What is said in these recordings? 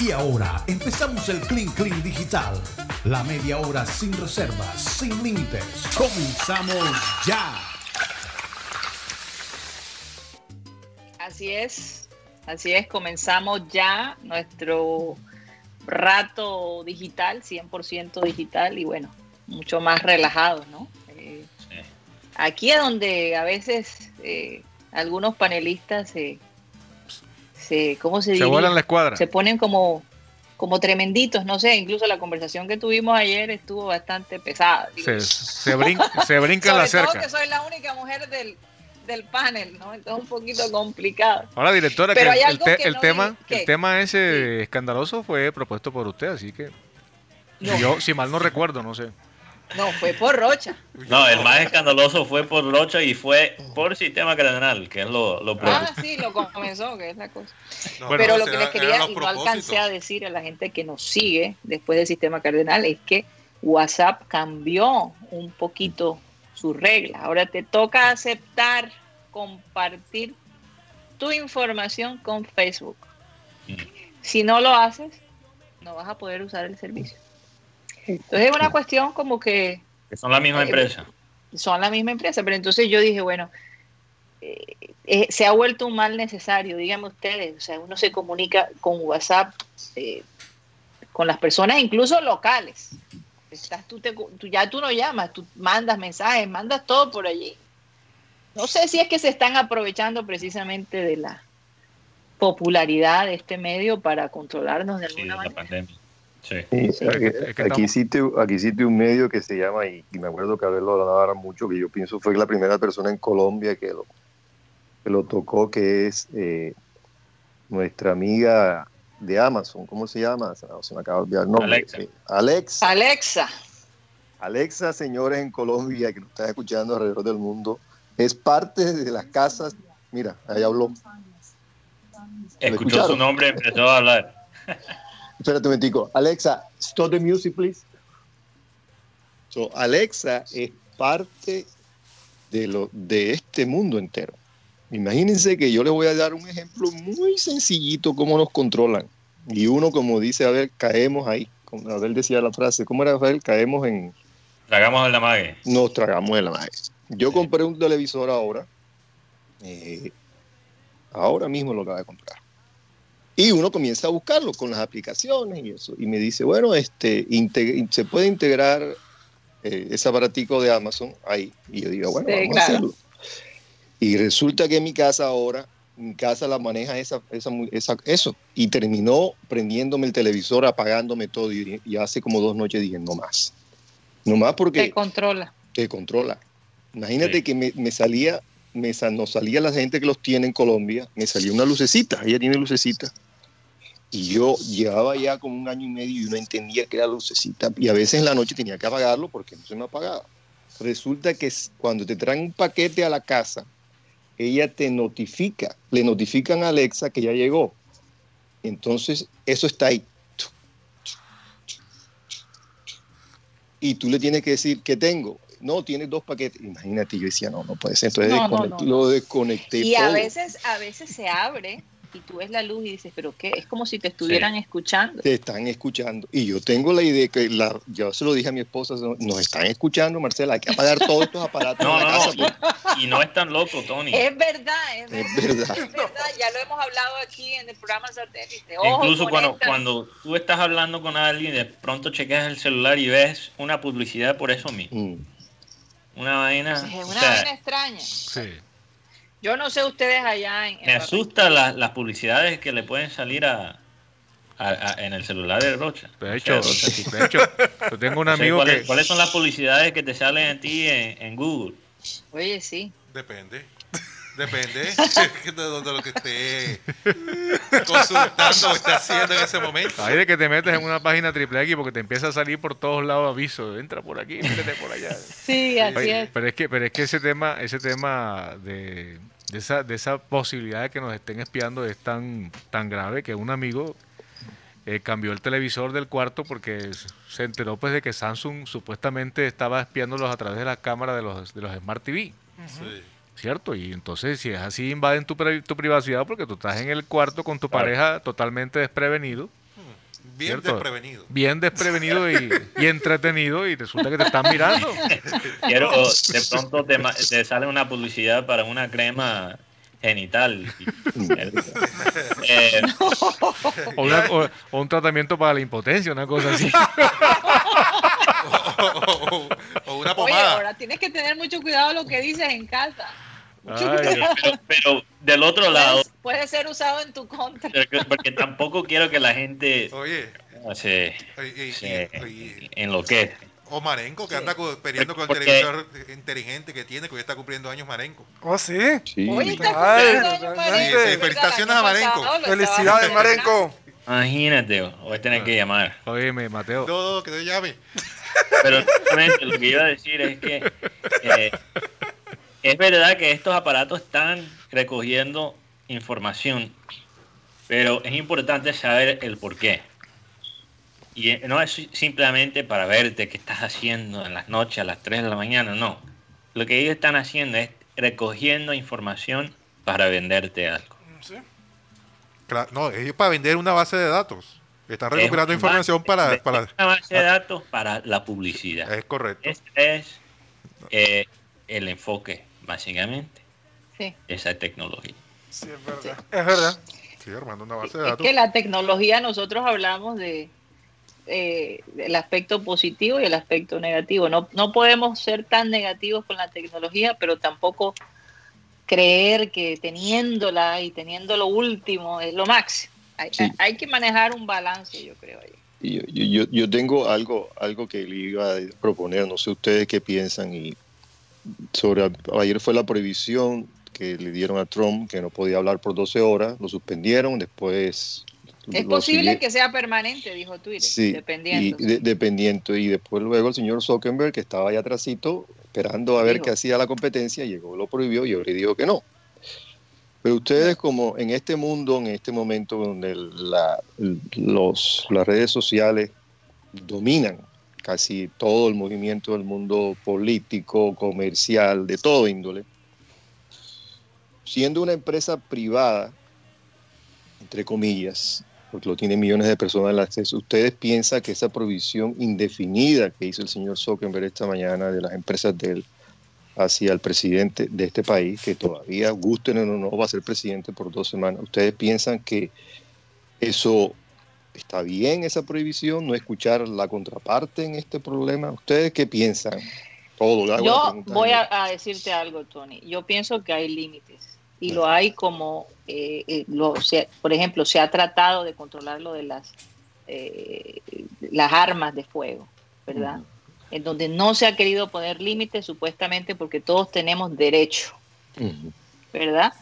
Y ahora empezamos el Clean Clean Digital. La media hora sin reservas, sin límites. Comenzamos ya. Así es, así es, comenzamos ya nuestro rato digital, 100% digital y bueno, mucho más relajado, ¿no? Eh, aquí es donde a veces eh, algunos panelistas se, se ¿cómo se dice? Se vuelan la escuadra. Se ponen como, como tremenditos, no sé, incluso la conversación que tuvimos ayer estuvo bastante pesada. Se, se, brinca, se brinca la cerca. Todo que soy la única mujer del, del panel, ¿no? Entonces un poquito complicado. Ahora, directora, que el, el tema, el tema ese escandaloso fue propuesto por usted, así que si, yo, si mal no recuerdo, no sé. No, fue por Rocha. No, el más escandaloso fue por Rocha y fue por Sistema Cardenal, que es lo, lo Ah, sí, lo comenzó, que es la cosa. Pero lo que les quería, y no alcancé a decir a la gente que nos sigue después del Sistema Cardenal, es que WhatsApp cambió un poquito su regla. Ahora te toca aceptar compartir tu información con Facebook. Mm. Si no lo haces, no vas a poder usar el servicio. Entonces es una cuestión como que... son la misma eh, empresa. Son la misma empresa, pero entonces yo dije, bueno, eh, eh, se ha vuelto un mal necesario, díganme ustedes, o sea, uno se comunica con WhatsApp, con las personas incluso locales. Estás, tú, te, ya tú no llamas, tú mandas mensajes, mandas todo por allí. No sé si es que se están aprovechando precisamente de la popularidad de este medio para controlarnos de alguna manera. La pandemia. Sí. aquí, existe, aquí existe un medio que se llama, y, me acuerdo que a verlo hablaba mucho, que yo pienso fue la primera persona en Colombia que lo, que lo tocó, que es eh, nuestra amiga de Amazon, ¿cómo se llama? Se, me acaba de olvidar el nombre. Alexa. Eh, Alexa. Alexa. Alexa, señores en Colombia que nos están escuchando alrededor del mundo, es parte de las casas. Mira, ahí habló. Escuchó su nombre, empezó a hablar. Espérate un momentico. Alexa, stop the music, please. So, Alexa es parte de, lo, de este mundo entero. Imagínense que yo les voy a dar un ejemplo muy sencillito cómo nos controlan. Y uno, como dice, a ver, caemos ahí. Como Abel decía la frase, ¿cómo era Abel? Caemos en... Tragamos en la mague. Nos tragamos en la mague. Yo compré un televisor ahora. Eh, ahora mismo lo acabo de comprar. Y uno comienza a buscarlo con las aplicaciones y eso. Y me dice, bueno, este, se puede integrar eh, ese aparatico de Amazon ahí. Y yo digo, bueno, vamos a hacerlo. Y resulta que en mi casa ahora, mi casa la maneja esa, esa, eso. Y terminó prendiéndome el televisor, apagándome todo. Y, y, hace como dos noches dije, no más. No más porque... Te controla. Te controla. Imagínate que me, salía, me, nos salía la gente que los tiene en Colombia, me salía una lucecita, ella tiene lucecita. Y yo llevaba ya como un año y medio y no entendía que era lucecita. Y a veces en la noche tenía que apagarlo porque no se me apagaba. Resulta que cuando te traen un paquete a la casa, ella te notifica, le notifican a Alexa que ya llegó. Entonces, eso está ahí. Y tú le tienes que decir, ¿qué tengo? no, tiene dos paquetes. Imagínate, yo decía, no, no puede ser. Entonces lo desconecté. Y a veces, a veces se abre y tú ves la luz y dices, pero qué, es como si te estuvieran escuchando. Te están escuchando. Y yo tengo la idea que la, yo se lo dije a mi esposa, nos están escuchando, Marcela, hay que apagar todos estos aparatos. No, no, pues. y, no es tan loco, Tony. Es verdad, es verdad. Es verdad. Ya lo hemos hablado aquí en el programa satélite. Incluso cuando, cuando tú estás hablando con alguien, de pronto chequeas el celular y ves una publicidad por eso mismo. Mm. Una vaina. es una vaina extraña. Sí. Yo no sé ustedes allá en. me asusta las publicidades que le pueden salir a, en el celular de Rocha. De hecho, de hecho yo tengo un amigo ¿cuáles, que... ¿Cuáles son las publicidades que te salen a ti en, en Google? Oye, sí. Depende. Depende de, lo que esté consultando o esté haciendo en ese momento. Hay de que te metes en una página triple X porque te empieza a salir por todos lados aviso. Entra por aquí, métete por allá. Sí, así es. Pero es que, pero es que ese tema, ese tema de, esa, de esa posibilidad de que nos estén espiando es tan, tan grave que un amigo eh, cambió el televisor del cuarto porque se enteró pues de que Samsung supuestamente estaba espiándolos a través de la cámara de los, de los Smart TV. sí. ¿cierto? Y entonces si es así invaden tu, tu privacidad porque tú estás en el cuarto con tu pareja totalmente desprevenido Bien ¿cierto? desprevenido. Bien desprevenido y, y entretenido y resulta que te están mirando. Quiero, de pronto te, sale una publicidad para una crema genital. Eh, O, una- o- o un tratamiento para la impotencia, una cosa así. o, o- o una Oye, pomada. ahora tienes que tener mucho cuidado lo que dices en casa. Ay, pero, pero del otro lado, Puede, ser usado en tu contra. porque, porque tampoco quiero que la gente Oye, se, y- se y- y- enloquezca. o Marenco, que anda co- peleando con el Porque- televisor inteligente que tiene, que hoy está cumpliendo años Marenco. Oh, sí. Sí. Oye, está Ay, cumpliendo años realmente. Marenco, Sí, sí, ¿verdad? felicitaciones El a Marenco. Felicidades. Marenco. Imagínate, voy a tener que llamar. Óyeme, Mateo. No, no, que te llame. Pero lo que iba a decir es que eh, es verdad que estos aparatos están recogiendo información, pero es importante saber el por qué. Y eh, no es simplemente para verte qué estás haciendo en las noches a las 3 de la mañana, no. Lo que ellos están haciendo es recogiendo información para venderte algo. Sí. Claro, no, ellos para vender una base de datos. Están recuperando Es información base- para, para... una base de datos para la publicidad. Es correcto. Es eh, el enfoque, básicamente, Sí. de esa tecnología. Sí, es verdad. Es verdad. Sí, armando una base de Es datos. que la tecnología, nosotros hablamos de eh, del aspecto positivo y el aspecto negativo. No, no podemos ser tan negativos con la tecnología, pero tampoco creer que teniéndola y teniendo lo último es lo máximo. Hay, Sí. hay que manejar un balance, yo creo. ahí. Y Yo, yo, yo- yo tengo algo, algo que le iba a proponer, no sé ustedes qué piensan. Y sobre ayer fue la prohibición que le dieron a Trump, que no podía hablar por 12 horas, lo suspendieron, después... Es posible que sea permanente, dijo Twitter, Sí, dependiendo. y de- dependiendo. Y después luego el señor Zuckerberg, que estaba allá atrásito, esperando a ver Dijo. qué hacía la competencia, llegó, lo prohibió y ahora dijo que no. Pero ustedes como en este mundo, en este momento donde la- los, las redes sociales dominan casi todo el movimiento del mundo político, comercial, de todo índole, siendo una empresa privada, entre comillas, porque lo tienen millones de personas al acceso, ¿ustedes piensan que esa provisión indefinida que hizo el señor Zuckerberg esta mañana de las empresas de él hacia el presidente de este país, que todavía, gusten o no, va a ser presidente por dos semanas, ¿ustedes piensan que eso está bien, esa prohibición, no escuchar la contraparte en este problema? ¿Ustedes qué piensan? Todo, Yo voy a decirte algo, Tony. Yo pienso que hay límites y lo hay como, eh, eh, lo, se- por ejemplo, se ha tratado de controlar lo de las, eh, las armas de fuego, ¿verdad? En donde no se ha querido poner límites supuestamente porque todos tenemos derecho. ¿verdad?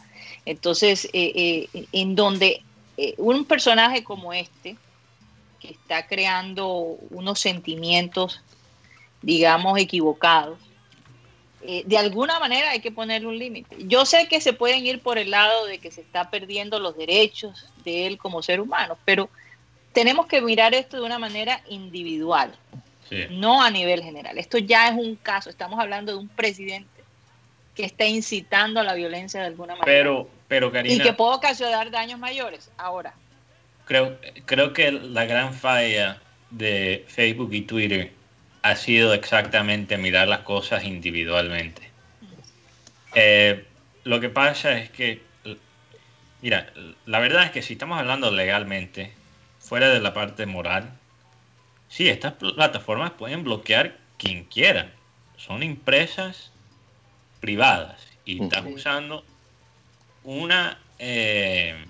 Entonces, eh, eh, en donde un personaje como este, que está creando unos sentimientos, digamos, equivocados, eh, de alguna manera hay que ponerle un límite. Yo sé que se pueden ir por el lado de que se está perdiendo los derechos de él como ser humano, pero tenemos que mirar esto de una manera individual, Sí. no a nivel general. Esto ya es un caso, estamos hablando de un presidente que está incitando a la violencia de alguna manera Pero, pero y Karina, que puede ocasionar daños mayores. Ahora, creo, creo que la gran falla de Facebook y Twitter ha sido exactamente mirar las cosas individualmente. Eh, lo que pasa es que, mira, la verdad es que si estamos hablando legalmente, fuera de la parte moral, sí, estas plataformas pueden bloquear quien quiera. Son empresas privadas y están Sí. usando una, eh,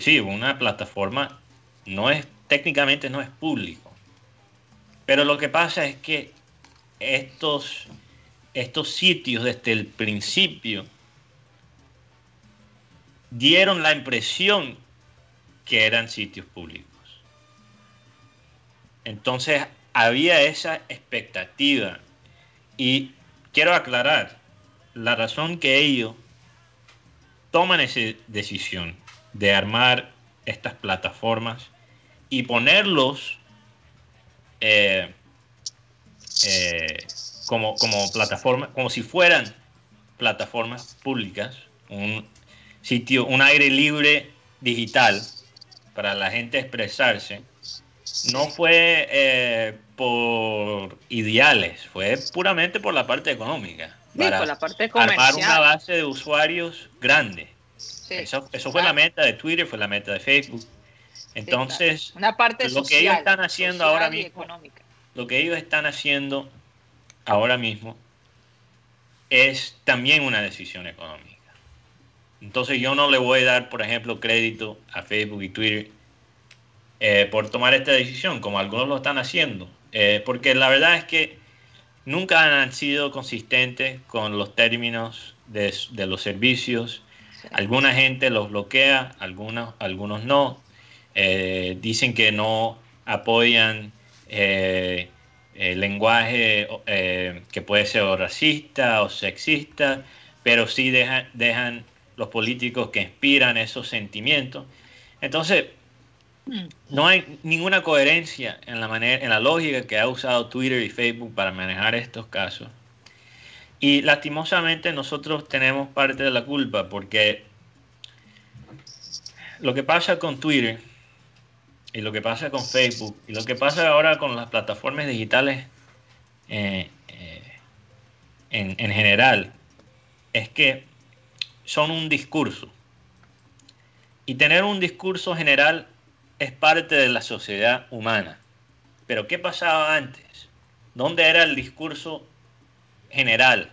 sí, una plataforma no es técnicamente no es público. Pero lo que pasa es que estos estos sitios desde el principio dieron la impresión que eran sitios públicos. Entonces había esa expectativa y quiero aclarar la razón que ellos toman esa decisión de armar estas plataformas y ponerlos eh, eh, como, como plataformas, como si fueran plataformas públicas, un sitio, un aire libre digital, para la gente expresarse no fue eh, por ideales, fue puramente por la parte económica. Sí, para por la parte armar una base de usuarios grande. Sí, Eso, eso fue la meta de Twitter, fue la meta de Facebook. Entonces, claro. una parte lo que ellos están haciendo ahora mismo- económica. lo que ellos están haciendo ahora mismo es también una decisión económica. Entonces yo no le voy a dar, por ejemplo, crédito a Facebook y Twitter eh, por tomar esta decisión, como algunos lo están haciendo, Eh, porque la verdad es que nunca han sido consistentes con los términos de, de los servicios. Sí. Alguna gente los bloquea, algunos, algunos no. Eh, dicen que no apoyan eh, el lenguaje eh, que puede ser o racista o sexista, pero sí dejan, dejan los políticos que inspiran esos sentimientos. Entonces, Mm. no hay ninguna coherencia en la manera, en la lógica que ha usado Twitter y Facebook para manejar estos casos. Y lastimosamente nosotros tenemos parte de la culpa porque lo que pasa con Twitter y lo que pasa con Facebook y lo que pasa ahora con las plataformas digitales eh, eh, en, en general es que son un discurso. Y tener un discurso general es parte de la sociedad humana. Pero ¿qué pasaba antes? ¿Dónde era el discurso general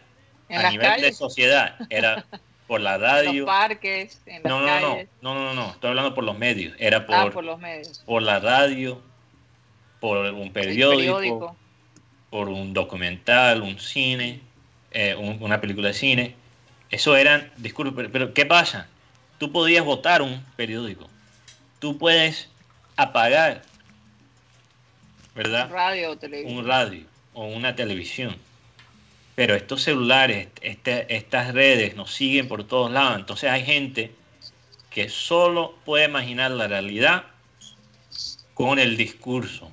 En a nivel de sociedad? Era por la en los radio. parques, en las No, no, no, no, no, no, no, estoy hablando por los medios. Era por, ah, por, por los medios. la radio, por un periódico, por un documental, un cine, eh, un- una película de cine. Eso eran discursos. Pero, pero ¿qué pasa? Tú podías votar un periódico. Tú puedes apagar, ¿verdad? radio o televisión. un radio o una televisión. Pero estos celulares, este- estas redes nos siguen por todos lados. Entonces hay gente que solo puede imaginar la realidad con el discurso.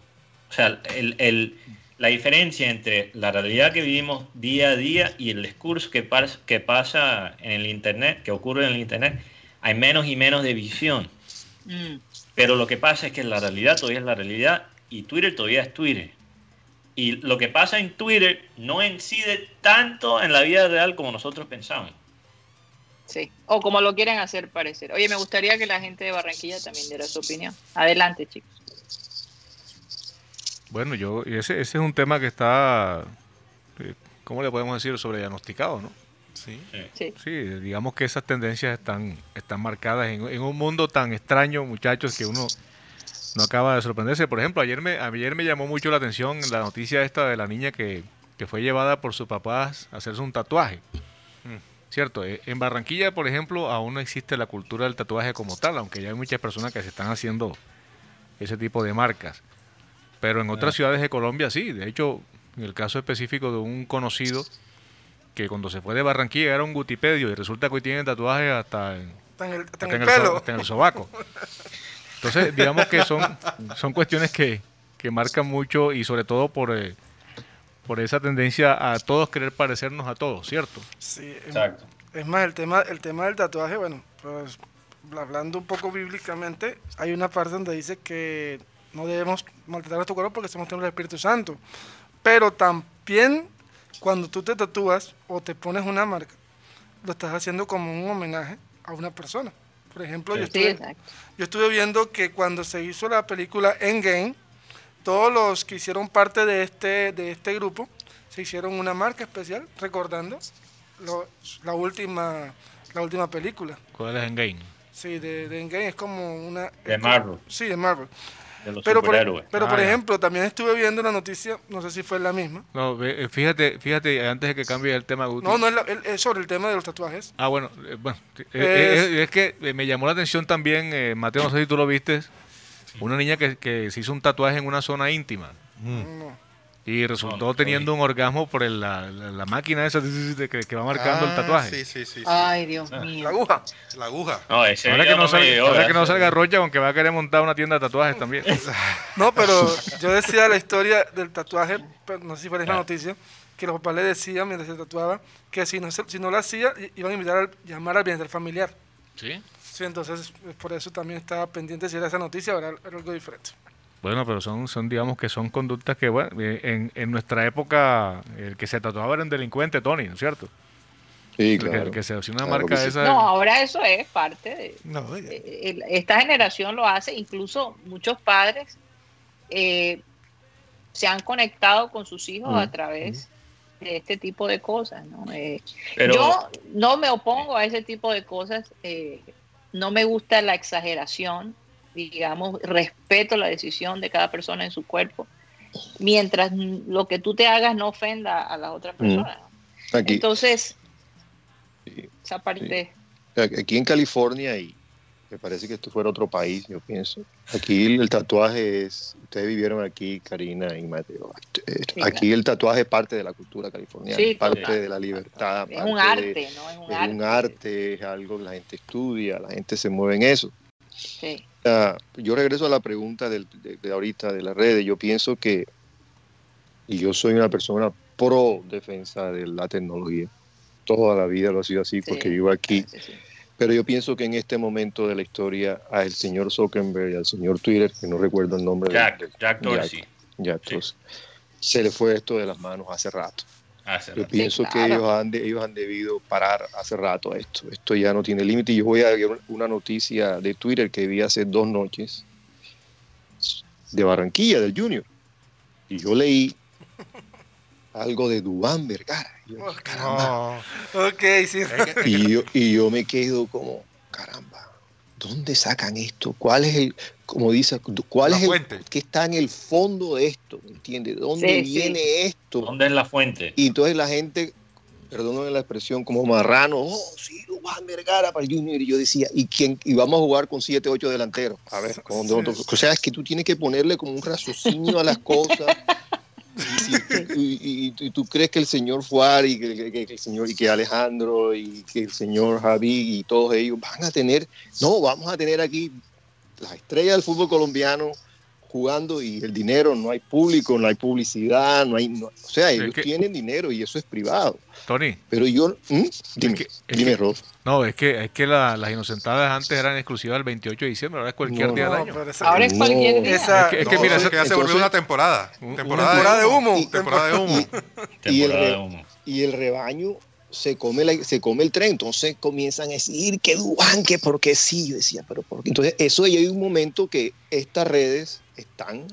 O sea, el- el- la diferencia entre la realidad que vivimos día a día y el discurso que, pas- que pasa en el Internet, que ocurre en el Internet, hay menos y menos de visión. Mm. Pero lo que pasa es que la realidad todavía es la realidad y Twitter todavía es Twitter. Y lo que pasa en Twitter no incide tanto en la vida real como nosotros pensamos. Sí, o como lo quieren hacer parecer. Oye, me gustaría que la gente de Barranquilla también diera su opinión. Adelante, chicos. Bueno, yo, y ese, ese es un tema que está, eh, ¿cómo le podemos decir? Sobrediagnosticado, ¿no? Sí. Sí. Sí, digamos que esas tendencias están, están marcadas en, en un mundo tan extraño, muchachos, que uno no acaba de sorprenderse. Por ejemplo, ayer me, ayer me llamó mucho la atención la noticia esta de la niña que, que fue llevada por sus papás a hacerse un tatuaje. Mm. Cierto, eh, en Barranquilla, por ejemplo, aún no existe la cultura del tatuaje como tal, aunque ya hay muchas personas que se están haciendo ese tipo de marcas. Pero en otras ciudades de Colombia sí, de hecho, en el caso específico de un conocido que cuando se fue de Barranquilla era un gutipedio y resulta que hoy tiene tatuajes hasta en, el, hasta en el so- hasta en el sobaco. Entonces, digamos que son, son cuestiones que, que marcan mucho y sobre todo por, eh, por esa tendencia a todos querer parecernos a todos, ¿cierto? Sí, es- Exacto. Es más, el tema, el tema del tatuaje, bueno, pues hablando un poco bíblicamente, hay una parte donde dice que no debemos maltratar nuestro cuerpo porque somos templo del Espíritu Santo. Pero también cuando tú te tatúas o te pones una marca, lo estás haciendo como un homenaje a una persona. Por ejemplo, yo estuve, exacto. yo estuve viendo que cuando se hizo la película Endgame, todos los que hicieron parte de este, de este grupo se hicieron una marca especial recordando lo- la, última, la última película. ¿Cuál es en game? Sí, de, de Endgame es como una... De como- Marvel. Sí, de Marvel. De los Pero por, pero Ah, por ya. ejemplo, también estuve viendo una noticia, no sé si fue la misma. No, ve- eh, fíjate, fíjate, antes de que cambie el tema, Guti. No, no es, la- el- es sobre el tema de los tatuajes. Ah, bueno, eh, bueno eh, Es- es, que me llamó la atención también, eh, Mateo, no sé si tú lo viste, una niña que, que se hizo un tatuaje en una zona íntima No. Y resultó teniendo un orgasmo por el- la, la- la máquina esa de que, que va marcando el Ah, tatuaje. Sí, sí, sí. sí. Ay, Dios La mío. aguja. La aguja. No, ese Ahora que no, salga, ahora que no salga Rocha, aunque va a querer montar una tienda de tatuajes también. No, pero yo decía la historia del tatuaje, pero no sé si fue la Ah. noticia, que los papás le decían mientras se tatuaba que si no, se- si no lo hacía, i- iban a invitar a llamar al bienestar familiar. ¿Sí? Sí, entonces eh, por eso también estaba pendiente si era esa noticia o era, era algo diferente. Bueno, pero son, son digamos que son conductas que, bueno, eh, en, en nuestra época, el que se tatuaba era un delincuente, Tony, ¿no es cierto? Sí, El que- claro. El que se hacía una Claro marca sí. esa. No, ahora eso es parte de, No, eh, esta generación lo hace, incluso muchos padres eh, se han conectado con sus hijos Mm, a través de este tipo de cosas. ¿no? Eh, Pero yo no me opongo a ese tipo de cosas, eh, no me gusta la exageración, digamos, respeto la decisión de cada persona en su cuerpo, mientras lo que tú te hagas no ofenda a las otras Mm. personas. Aquí, Entonces, Sí, esa parte... aquí en California, y me parece que esto fuera otro país, yo pienso. Aquí el tatuaje es, ustedes vivieron aquí, Karina y Mateo. eh, Sí, Aquí el tatuaje es parte de la cultura californiana, Sí, es parte total. de la libertad. Es un parte de- arte, ¿no? Es un es arte. un arte, es algo que la gente estudia, la gente se mueve en eso. Sí. Yo regreso a la pregunta del- de, de ahorita de las redes. Yo pienso que, y yo soy una persona pro defensa de la tecnología. Toda la vida lo ha sido así Sí. porque vivo aquí. Sí, sí. Pero yo pienso que en este momento de la historia, al señor Zuckerberg y al señor Twitter, que no recuerdo el nombre de- Jack, de, Jack Dorsey. Jack Dorsey, se le fue esto de las manos hace rato. Hace Yo rato. pienso que claro. ellos han, de- ellos han debido parar hace rato esto. Esto ya no tiene límite. Y Yo voy a ver una noticia de Twitter que vi hace dos noches de Barranquilla, del Junior. Y yo leí algo de Dubán Vergara. Y yo, caramba. no. Ok, sí. Y yo, y yo me quedo como, caramba, ¿dónde sacan esto? ¿Cuál es el, como dice, cuál La es el, que está en el fondo de esto? ¿Me entiendes? ¿De dónde Sí, sí. viene esto? ¿Dónde es la fuente? Y entonces la gente, perdónenme la expresión, como marrano, oh, sí, Dubán Vergara para el Junior. Y yo decía, ¿y quién? Y vamos a jugar con 7, 8 delanteros. A ver, ¿cómo- Sí, o sea, es que tú tienes que ponerle como un raciocinio a las cosas. Y, si- y- y- y tú crees que el señor Fuari, y que- que el señor, y que Alejandro, y que el señor Javi, y todos ellos van a tener, no, vamos a tener aquí las estrellas del fútbol colombiano jugando y el dinero, no hay público, no hay publicidad, no hay, no- o sea, ellos que- tienen dinero y eso es privado. Tony, Pero yo, ¿Mm? dime, que- es dime, que- Rob. no, es que, es que la- las inocentadas antes eran exclusivas del 28 de diciembre, ahora es cualquier No, día No, del año. Ahora es No. cualquier día. Esa- Es que, es que no, mira, eso ya se volvió una temporada. Un- Temporada, temporada de humo. Temporada de humo. Y el Temporada re- de humo. y el rebaño se come, la- se come el tren, entonces comienzan a decir que Dubán, que porque sí, yo decía, pero ¿por qué? Entonces, eso ya hay un momento que estas redes están,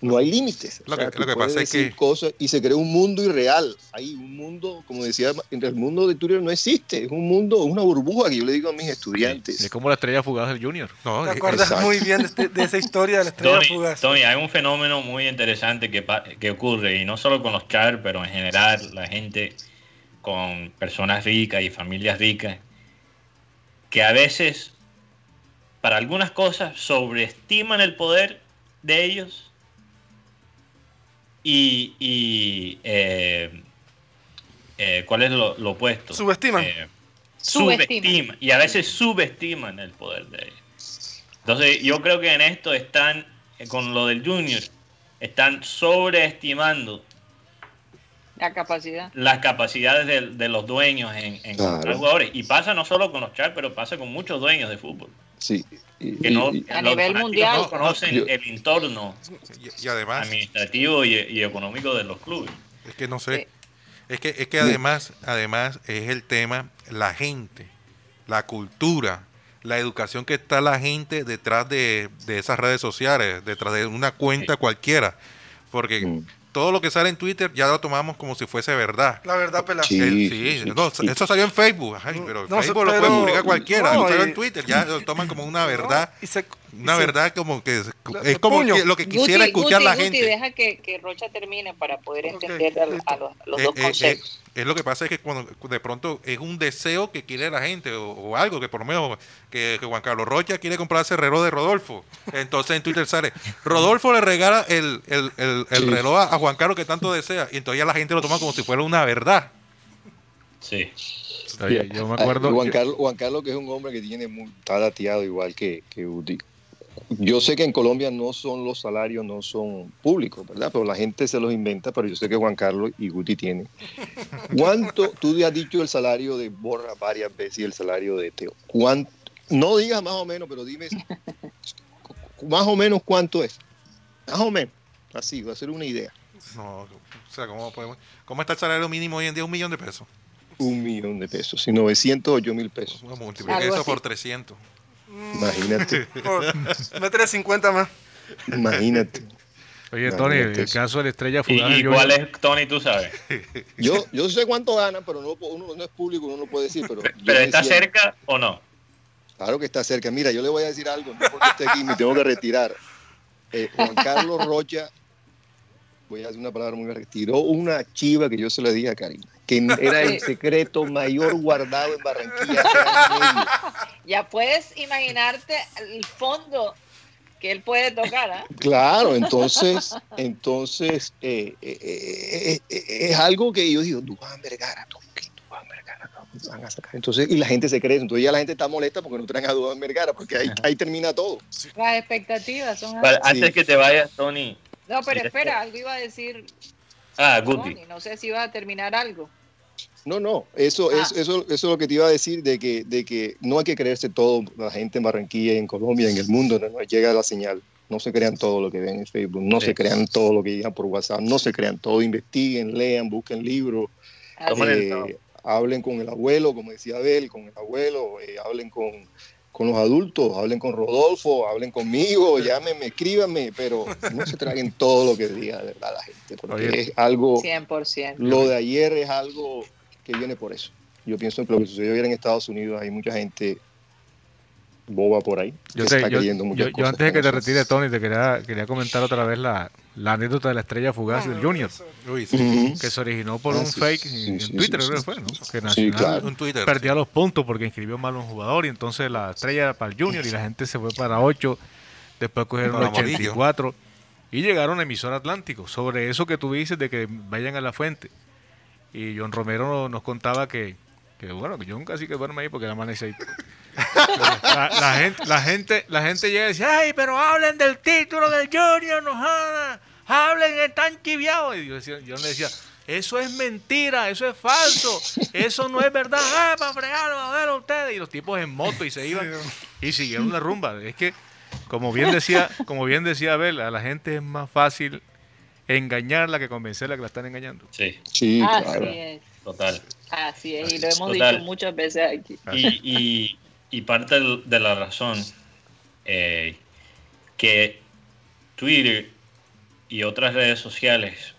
no hay límites. Lo que- lo pasa es que- cosas y se crea un mundo irreal. Hay un mundo, como decía, el mundo de Twitter no existe, es un mundo, una burbuja que yo le digo a mis estudiantes. es como la estrella fugaz del Junior. No, ¿Te es- acuerdas exacto. muy bien de, este- de esa historia de la estrella Tony, fugaz? Tony, hay un fenómeno muy interesante que, que ocurre, y no solo con los char, pero en general la gente con personas ricas y familias ricas, que a veces, para algunas cosas, sobreestiman el poder de ellos y, y, eh, eh, ¿cuál es lo, lo opuesto? Subestiman. Eh, Subestiman. subestiman. Y a veces subestiman el poder de ellos. Entonces, yo creo que en esto están, eh, con lo del Junior, están sobreestimando La capacidad. las capacidades de, de los dueños en, en Claro. jugadores. Y pasa no solo con los Char, pero pasa con muchos dueños de fútbol. Sí. Y, Que no, y- A los nivel mundial. no conocen Yo- el entorno y, y además, administrativo y, y económico de los clubes. es que no sé. Es que, es que además, además es el tema, la gente, la cultura, la educación que está la gente detrás de, de esas redes sociales, detrás de una cuenta cualquiera. Porque Mm. Todo lo que sale en Twitter ya lo tomamos como si fuese verdad. La verdad, pelada. Sí. Sí, sí, no, sí. eso salió en Facebook, ay, pero No, Facebook lo pero- puede publicar cualquiera, no, y- en Twitter ya lo toman como una verdad, Y se- una y se- verdad como que es, como que lo que quisiera Guti, escuchar Guti, la Guti, gente. deja que, que Rocha termine para poder entender a, los, a los Eh, dos eh, conceptos. Es lo que pasa es que cuando de pronto es un deseo que quiere la gente o, o algo que por lo menos que, que Juan Carlos Rocha quiere comprarse el reloj de Rodolfo. Entonces en Twitter sale, Rodolfo le regala el, el, el- el Sí. reloj a, a Juan Carlos que tanto desea y entonces ya la gente lo toma como si fuera una verdad. Sí. Oye, yo me acuerdo. Juan, Carlos, Juan Carlos, que es un hombre que tiene muy, está dateado igual que, que Uti. Yo sé que en Colombia no son los salarios, no son públicos, ¿verdad? Pero la gente se los inventa, pero yo sé que Juan Carlos y Guti tienen. ¿Cuánto, tú ya has dicho el salario de Borra varias veces y el salario de Teo, ¿cuánto, No digas más o menos, pero dime más o menos cuánto es. Más o menos. Así, va a ser una idea. No, o sea, ¿cómo, podemos, ¿cómo está el salario mínimo hoy en día? Un millón de pesos. Un millón de pesos, y 908 mil pesos. Bueno, multiplica eso así. por 300. Imagínate, Métele 50 más. imagínate. Oye, Tony, el eso. caso de la estrella ¿Y, fugaz. y yo- cuál es, Tony, tú sabes? Yo, yo sé cuánto gana, pero no, uno no es público, uno no puede decir. Pero, ¿Pero está decía- cerca o no? Claro que está cerca. Mira, yo le voy a decir algo, no porque esté aquí, me tengo que retirar. Eh, Juan Carlos Rocha, voy a decir una palabra muy larga, tiró una chiva que yo se le dije a Karina, que era el secreto mayor guardado en Barranquilla. Ya puedes imaginarte el fondo que él puede tocar, ¿ah? Claro, entonces, entonces eh, eh, eh, eh, es algo que yo digo, Dubán Vergara, ¿tú? Dubán Vergara, no, van a sacar. Entonces, y la gente se cree, entonces ya la gente está molesta porque no traen a Dubán Vergara, porque ahí, ahí termina todo. Las expectativas son Vale. Antes que te vayas, Tony. No, pero espera, algo iba a decir Ah, Guti. Tony. No sé si iba a terminar algo. No, no, eso, Ah. es, eso, eso es lo que te iba a decir, de que, de que no hay que creerse todo, la gente en Barranquilla, en Colombia, en el mundo, no, no llega la señal. No se crean todo lo que ven en Facebook, no Sí. se crean todo lo que digan por WhatsApp, no se crean todo, investiguen, lean, busquen libros, eh, hablen con el abuelo, como decía Abel, con el abuelo, eh, hablen con, con los adultos, hablen con Rodolfo, hablen conmigo, llámenme, escríbanme, pero no se traguen todo lo que diga de verdad la gente, porque Oye. es algo, 100%. lo de ayer es algo que viene por eso. Yo pienso que lo que sucedió ayer en Estados Unidos, hay mucha gente boba por ahí. Yo, te- está yo- yo- yo antes de que te retires, Tony, te quería, quería comentar otra vez la, la anécdota de la estrella fugaz del Junior, Uy, sí. Ujú. que se originó por Ah, un sí, fake sí, en, sí, Twitter, sí, creo que sí, fue, ¿no? sí, Que sí, Nacional claro. Un Twitter. perdía los puntos porque inscribió mal a un jugador y entonces la estrella era para el Junior y la gente se fue para 8, después cogieron los Amarillo. 84 y llegaron a emisor Atlántico sobre eso que tú dices de que vayan a la fuente. Y John Romero nos contaba que, que bueno, que John casi que duerme ahí porque la amanece ahí. La, la gente, la gente, la gente llega y dice, ay, pero hablen del título del Junior, no jodan, hablen, están chiviados. Y yo, decía, yo le decía, eso es mentira, eso es falso, eso no es verdad, ah, para fregarlo, a ver ustedes. Y los tipos en moto y se iban y siguieron la rumba. Es que, como bien decía, como bien decía Abel, a la gente es más fácil engañarla que convencerla que la están engañando. Sí, Sí, Así claro. es. total. Así es. Y lo hemos Total. dicho muchas veces aquí. Y, y- y parte de la razón eh, que Twitter y otras redes sociales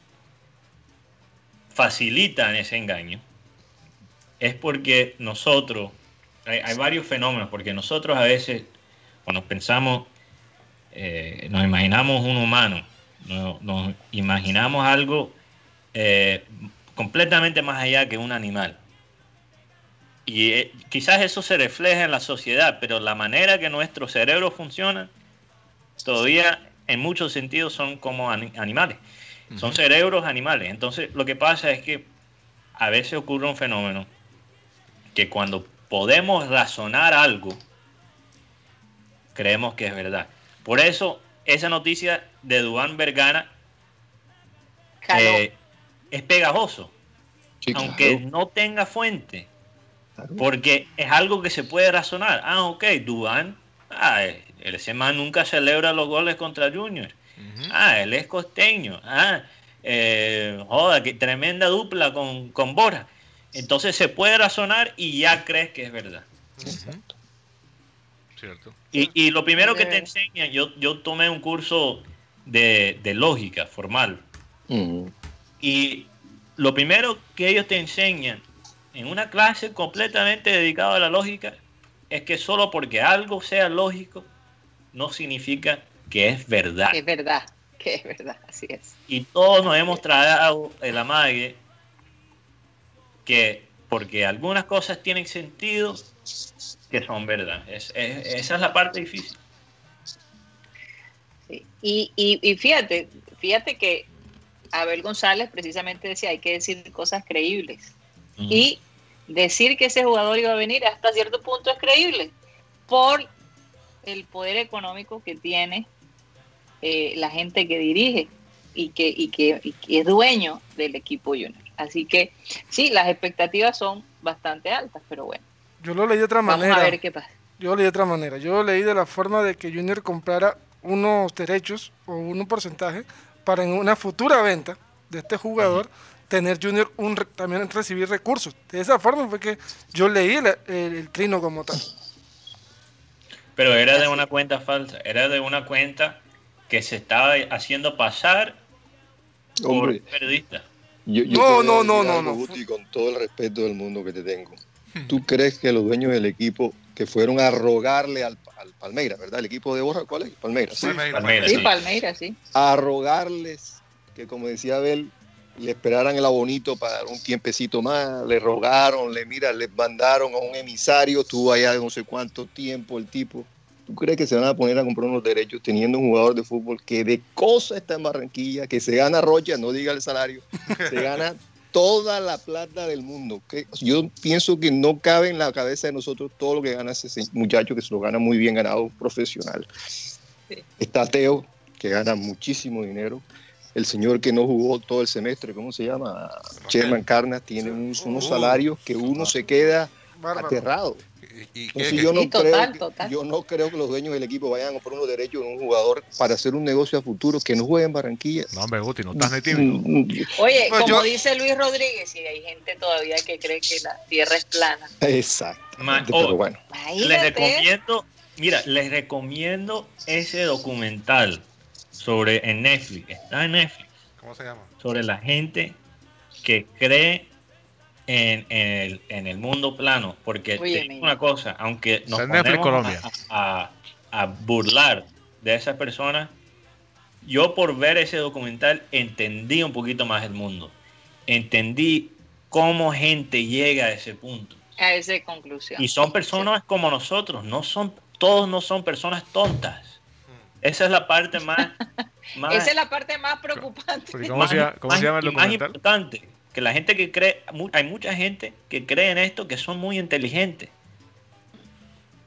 facilitan ese engaño es porque nosotros, hay, varios fenómenos, porque nosotros a veces cuando pensamos, eh, nos imaginamos un humano, no- nos imaginamos algo eh, completamente más allá que un animal. Y eh, quizás eso se refleja en la sociedad, pero la manera que nuestro cerebro funciona todavía en muchos sentidos son como ani- animales. Son cerebros animales. Entonces lo que pasa es que a veces ocurre un fenómeno que cuando podemos razonar algo, creemos que es verdad. Por eso esa noticia de Duan Vergara Caló. eh, es pegajoso, aunque no tenga fuente. Claro. Porque es algo que se puede razonar. Ah, ok, Dubán, ah, el man nunca celebra los goles contra Junior. Ah, él es costeño. Ah, eh, joda, qué tremenda dupla con, con Bora. Entonces se puede razonar y ya crees que es verdad. ¿Cierto? Y, y lo primero que te Eh. enseñan, yo, yo tomé un curso de, de lógica formal. Ujú. Y lo primero que ellos te enseñan en una clase completamente dedicada a la lógica es que solo porque algo sea lógico no significa que es verdad. Es verdad. Que es verdad. Así es. Y todos nos hemos tragado el amague que porque algunas cosas tienen sentido que son verdad. Es- es- esa es la parte difícil. Sí. Y, y, y fíjate, fíjate que Abel González precisamente decía hay que decir cosas creíbles. Y decir que ese jugador iba a venir hasta cierto punto es creíble por el poder económico que tiene eh, la gente que dirige y que, y, que, y que es dueño del equipo junior. Así que sí, las expectativas son bastante altas, pero bueno, Yo lo leí de otra vamos manera. a ver qué pasa. yo lo leí de otra manera. Yo lo leí de la forma de que Junior comprara unos derechos o un porcentaje para en una futura venta de este jugador tener Junior un, re- también recibir recursos. De esa forma fue que yo leí el, el- el trino como tal. Pero era de una cuenta falsa, era de una cuenta que se estaba haciendo pasar por Hombre, un periodista. yo, yo No, no, no, no, no. Guti, con todo el respeto del mundo que te tengo. ¿Tú crees que los dueños del equipo que fueron a rogarle al, al Palmeiras, ¿verdad? El equipo de Borja, ¿cuál es? Palmeiras. sí. Palmeiras. Palmeiras, Sí, sí. Palmeiras, sí. A rogarles que, como decía Abel, le esperaran el abonito para un tiempecito más, le rogaron, le mira, le mandaron a un emisario, estuvo allá de no sé cuánto tiempo el tipo. ¿Tú crees que se van a poner a comprar unos derechos teniendo un jugador de fútbol que de cosa está en Barranquilla, que se gana Rocha, no diga el salario, se gana toda la plata del mundo? que Yo pienso que no cabe en la cabeza de nosotros todo lo que gana ese muchacho que se lo gana muy bien ganado profesional. Está Teo, que gana muchísimo dinero. El señor que no jugó todo el semestre, ¿cómo se llama? Sherman Carnas, tiene un- unos Uh. salarios que uno se queda Bárbaro. aterrado. ¿Y, y Entonces qué- yo no, total, creo que, total. yo no creo que los dueños del equipo vayan a comprar unos derechos de un jugador para hacer un negocio a futuro que no juegue en Barranquilla. No, hombre, Guti, no estás ni tímido. Mm, Oye, Pues como yo- dice Luis Rodríguez, y hay gente todavía que cree que la tierra es plana. Exacto. Ma- Pero oh, bueno, Les recomiendo, mira, les recomiendo ese documental sobre en Netflix, está en Netflix, ¿Cómo se llama? sobre la gente que cree en, en el, en el mundo plano, porque Oye, te digo una cosa, aunque nos Netflix, ponemos Colombia. a, a- a burlar de esas personas, yo por ver ese documental entendí un poquito más el mundo, entendí cómo gente llega a ese punto. A esa conclusión. Y son personas como nosotros, no son, todos no son personas tontas. Esa es la parte más, más, Esa es la parte más preocupante. ¿Cómo, más- se, llama- cómo más- se llama el y más documental? importante, que la gente que cree, hay mucha gente que cree en esto que son muy inteligentes.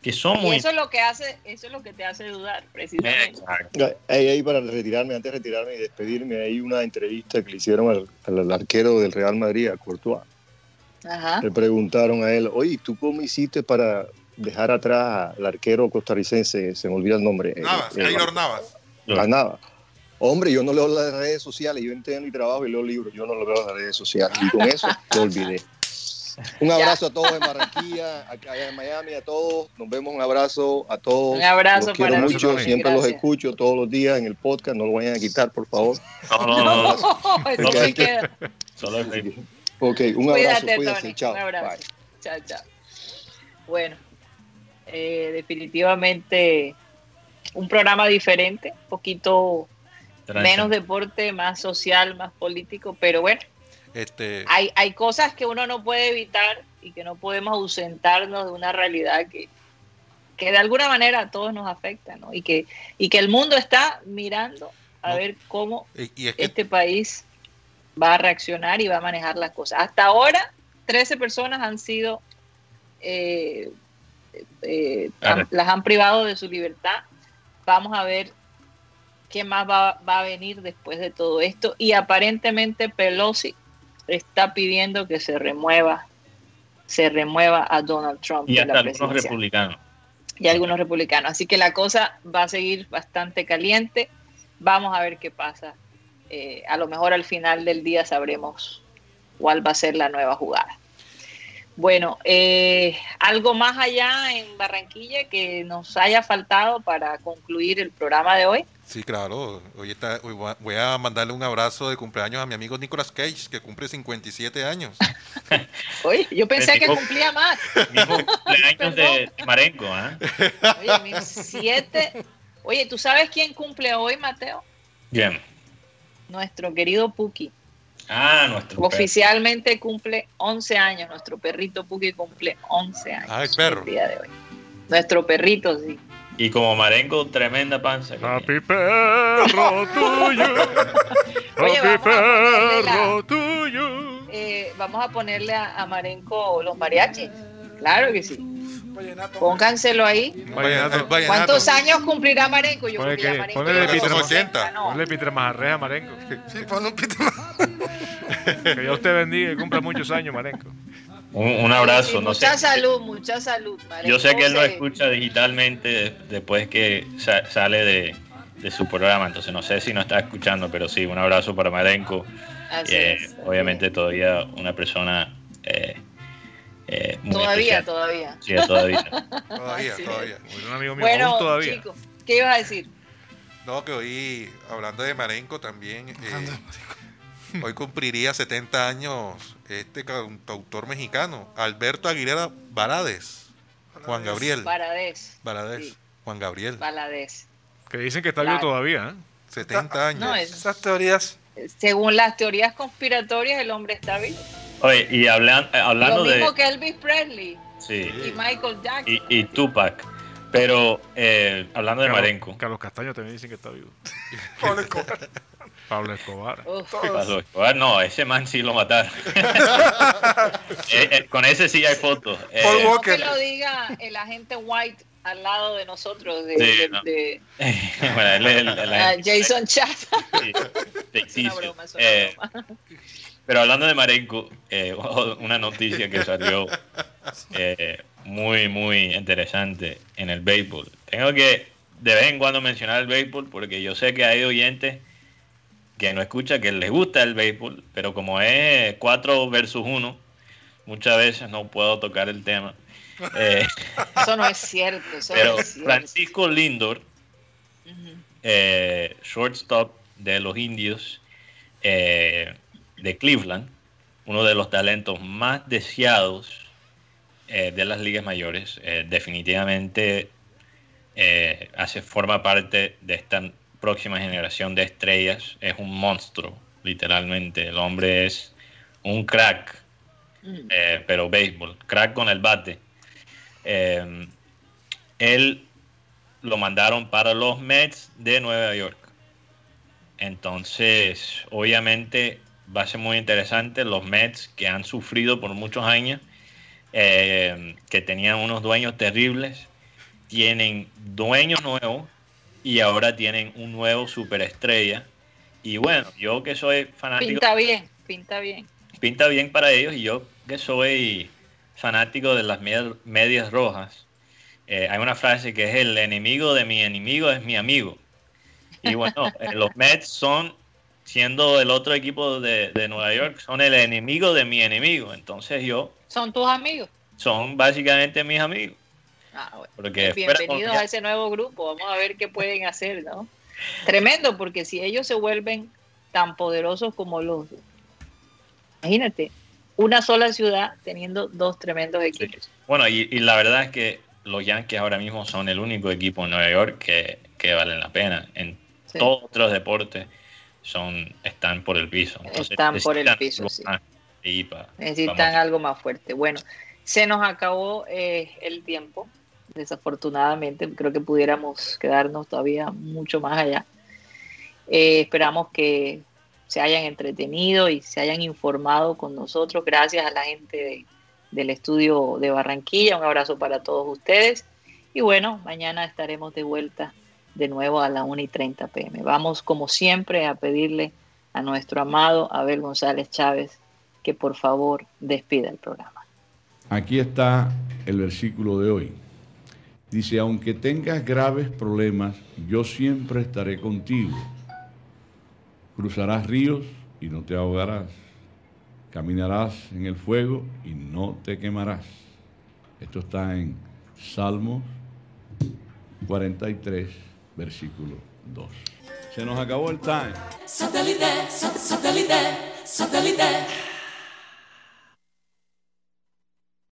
Que son Y muy eso es lo que hace, eso es lo que te hace dudar, precisamente. Exacto. ahí, ahí para retirarme, antes de retirarme y despedirme, hay una entrevista que le hicieron al, al arquero del Real Madrid, a Courtois. Ajá. Le preguntaron a él, oye, ¿tú cómo hiciste para dejar atrás al arquero costarricense? Se me olvida el nombre. eh, Navas, eh, Keylor Navas. La Nava. Hombre, yo no leo las redes sociales, yo entré en mi trabajo y leo libros, yo no lo veo en las redes sociales. Y con eso te olvidé. Un abrazo a todos en Barranquilla, acá en Miami, a todos. Nos vemos, un abrazo a todos. Un abrazo Los quiero para mucho, ti. siempre los escucho todos los días en el podcast, no lo vayan a quitar, por favor. No, no, no, no, Ok. se queda. solo el Facebook. Ok, un abrazo, Cuídate, cuídense, Tony. chao. Un abrazo. Bye. Chao, chao. Bueno, eh, definitivamente un programa diferente, un poquito menos deporte, más social, más político, pero bueno, Este, hay, hay cosas que uno no puede evitar y que no podemos ausentarnos de una realidad que, que de alguna manera a todos nos afecta, ¿no? Y que, y que el mundo está mirando a No. ver cómo y, y es que este país va a reaccionar y va a manejar las cosas. Hasta ahora, 13 personas han sido, eh, eh, han- las han privado de su libertad. Vamos a ver qué más va, va a venir después de todo esto. Y aparentemente Pelosi está pidiendo que se remueva, se remueva a Donald Trump Y hasta la algunos republicanos. y algunos republicanos. Así que la cosa va a seguir bastante caliente. Vamos a ver qué pasa. Eh, a lo mejor al final del día sabremos cuál va a ser la nueva jugada. Bueno, eh, algo más allá en Barranquilla que nos haya faltado para concluir el programa de hoy. Sí, claro. Hoy está, hoy voy a- mandarle un abrazo de cumpleaños a mi amigo Nicolas Cage, que cumple 57 años. Oye, yo pensé que cumplía más. Mismo cumpleaños de Marenco, ¿ah? Oye, mis siete. Oye, ¿tú sabes quién cumple hoy, Mateo? Bien. Nuestro querido Puki. Ah, nuestro perro. Oficialmente cumple 11 años. Nuestro perrito Puki cumple 11 años. Ay, perro. El día de hoy. Nuestro perrito, sí. Y como Marenco, tremenda panza. Happy perro tuyo. Oye, la- perro tuyo. Eh, vamos a ponerle a, a Marenco los mariachis. Claro que sí. Pónganselo ahí. Vallenato. El vallenato. ¿Cuántos años cumplirá Marenco? Yo Ponle que Marenco ponle Peter Más. 60, ¿no? Ponle Peter Majarreja a Marenco. Sí, un. Que Dios te bendiga y cumpla muchos años, Marenco. Un, abrazo. no mucha salud, mucha salud. Yo sé que él lo escucha digitalmente después que sale de, su programa, entonces no sé si no está escuchando, pero sí, un abrazo para Marenco. Eh, obviamente todavía una persona... Eh, eh, todavía, todavía. Sí, todavía. todavía, todavía. Un amigo mío bueno, todavía. Chico, ¿qué ibas a decir? No, que hoy, hablando de Marenco también, hoy cumpliría 70 años este cantautor mexicano, Alberto Aguilera Barades. Juan Gabriel. Baradés. Baradés. Juan Gabriel. Baladés. Que dicen que está vivo todavía. ¿eh? 70 años. No, esas teorías. Según las teorías conspiratorias, el hombre está vivo. Oye, y hablan, eh, hablando Lo mismo de. que Elvis Presley. Sí. Y Michael Jackson. Y, Tupac. Pero eh, hablando de Marenco. Carlos Castaño también dicen que está vivo. Pablo Escobar. Pablo Escobar, no, ese man sí lo mataron. Eh, eh, con ese sí hay fotos. Eh, que lo diga el agente White al lado de nosotros de, Jason Chat. Sí, pero hablando de Marenco, una noticia que salió muy, muy interesante en el béisbol. Tengo que de vez en cuando mencionar el béisbol porque yo sé que hay oyentes que no escucha, que les gusta el béisbol, pero como es 4 versus 1, muchas veces no puedo tocar el tema. Eh, eso no es cierto. pero Francisco Lindor, eh, shortstop de los indios eh, de Cleveland, uno de los talentos más deseados de las ligas mayores, definitivamente hace forma parte de esta próxima generación de estrellas es un monstruo, literalmente. El hombre es un crack, mm. eh, pero béisbol, crack con el bate. Eh, él lo mandaron para los Mets de Nueva York. Entonces, obviamente va a ser muy interesante. Los Mets que han sufrido por muchos años, eh, que tenían unos dueños terribles, tienen dueños nuevos y ahora tienen un nuevo superestrella. Y bueno, yo que soy fanático. Pinta bien, pinta bien. Pinta bien para ellos y yo que soy fanático de las medias, rojas. Eh, hay una frase que es el enemigo de mi enemigo es mi amigo. Y bueno, eh, los Mets son, siendo el otro equipo de, de Nueva York, son el enemigo de mi enemigo. Entonces yo... Son tus amigos. Son básicamente mis amigos. Ah, porque bienvenidos a ese nuevo grupo. Vamos a ver qué pueden hacer, ¿no? Tremendo, porque si ellos se vuelven tan poderosos como los. Imagínate, una sola ciudad teniendo dos tremendos equipos. Bueno, y, la verdad es que los Yankees ahora mismo son el único equipo en Nueva York que, que valen la pena. En todos otros deportes son están por el piso. están por el piso, sí. necesitan algo más fuerte. Bueno, se nos acabó eh, el tiempo desafortunadamente creo que pudiéramos quedarnos todavía mucho más allá. Eh, esperamos que se hayan entretenido y se hayan informado con nosotros. Gracias a la gente del estudio de Barranquilla. Un abrazo para todos ustedes. Y bueno, mañana estaremos de vuelta de nuevo a la 1 y 30 pm. Vamos, como siempre, a pedirle a nuestro amado Abel González Chávez que por favor despida el programa. Aquí está el versículo de hoy. Dice, aunque tengas graves problemas, yo siempre estaré contigo. Cruzarás ríos y no te ahogarás. Caminarás en el fuego y no te quemarás. Esto está en Salmos 43, versículo 2. Se nos acabó el time. Satélite, satélite, satélite.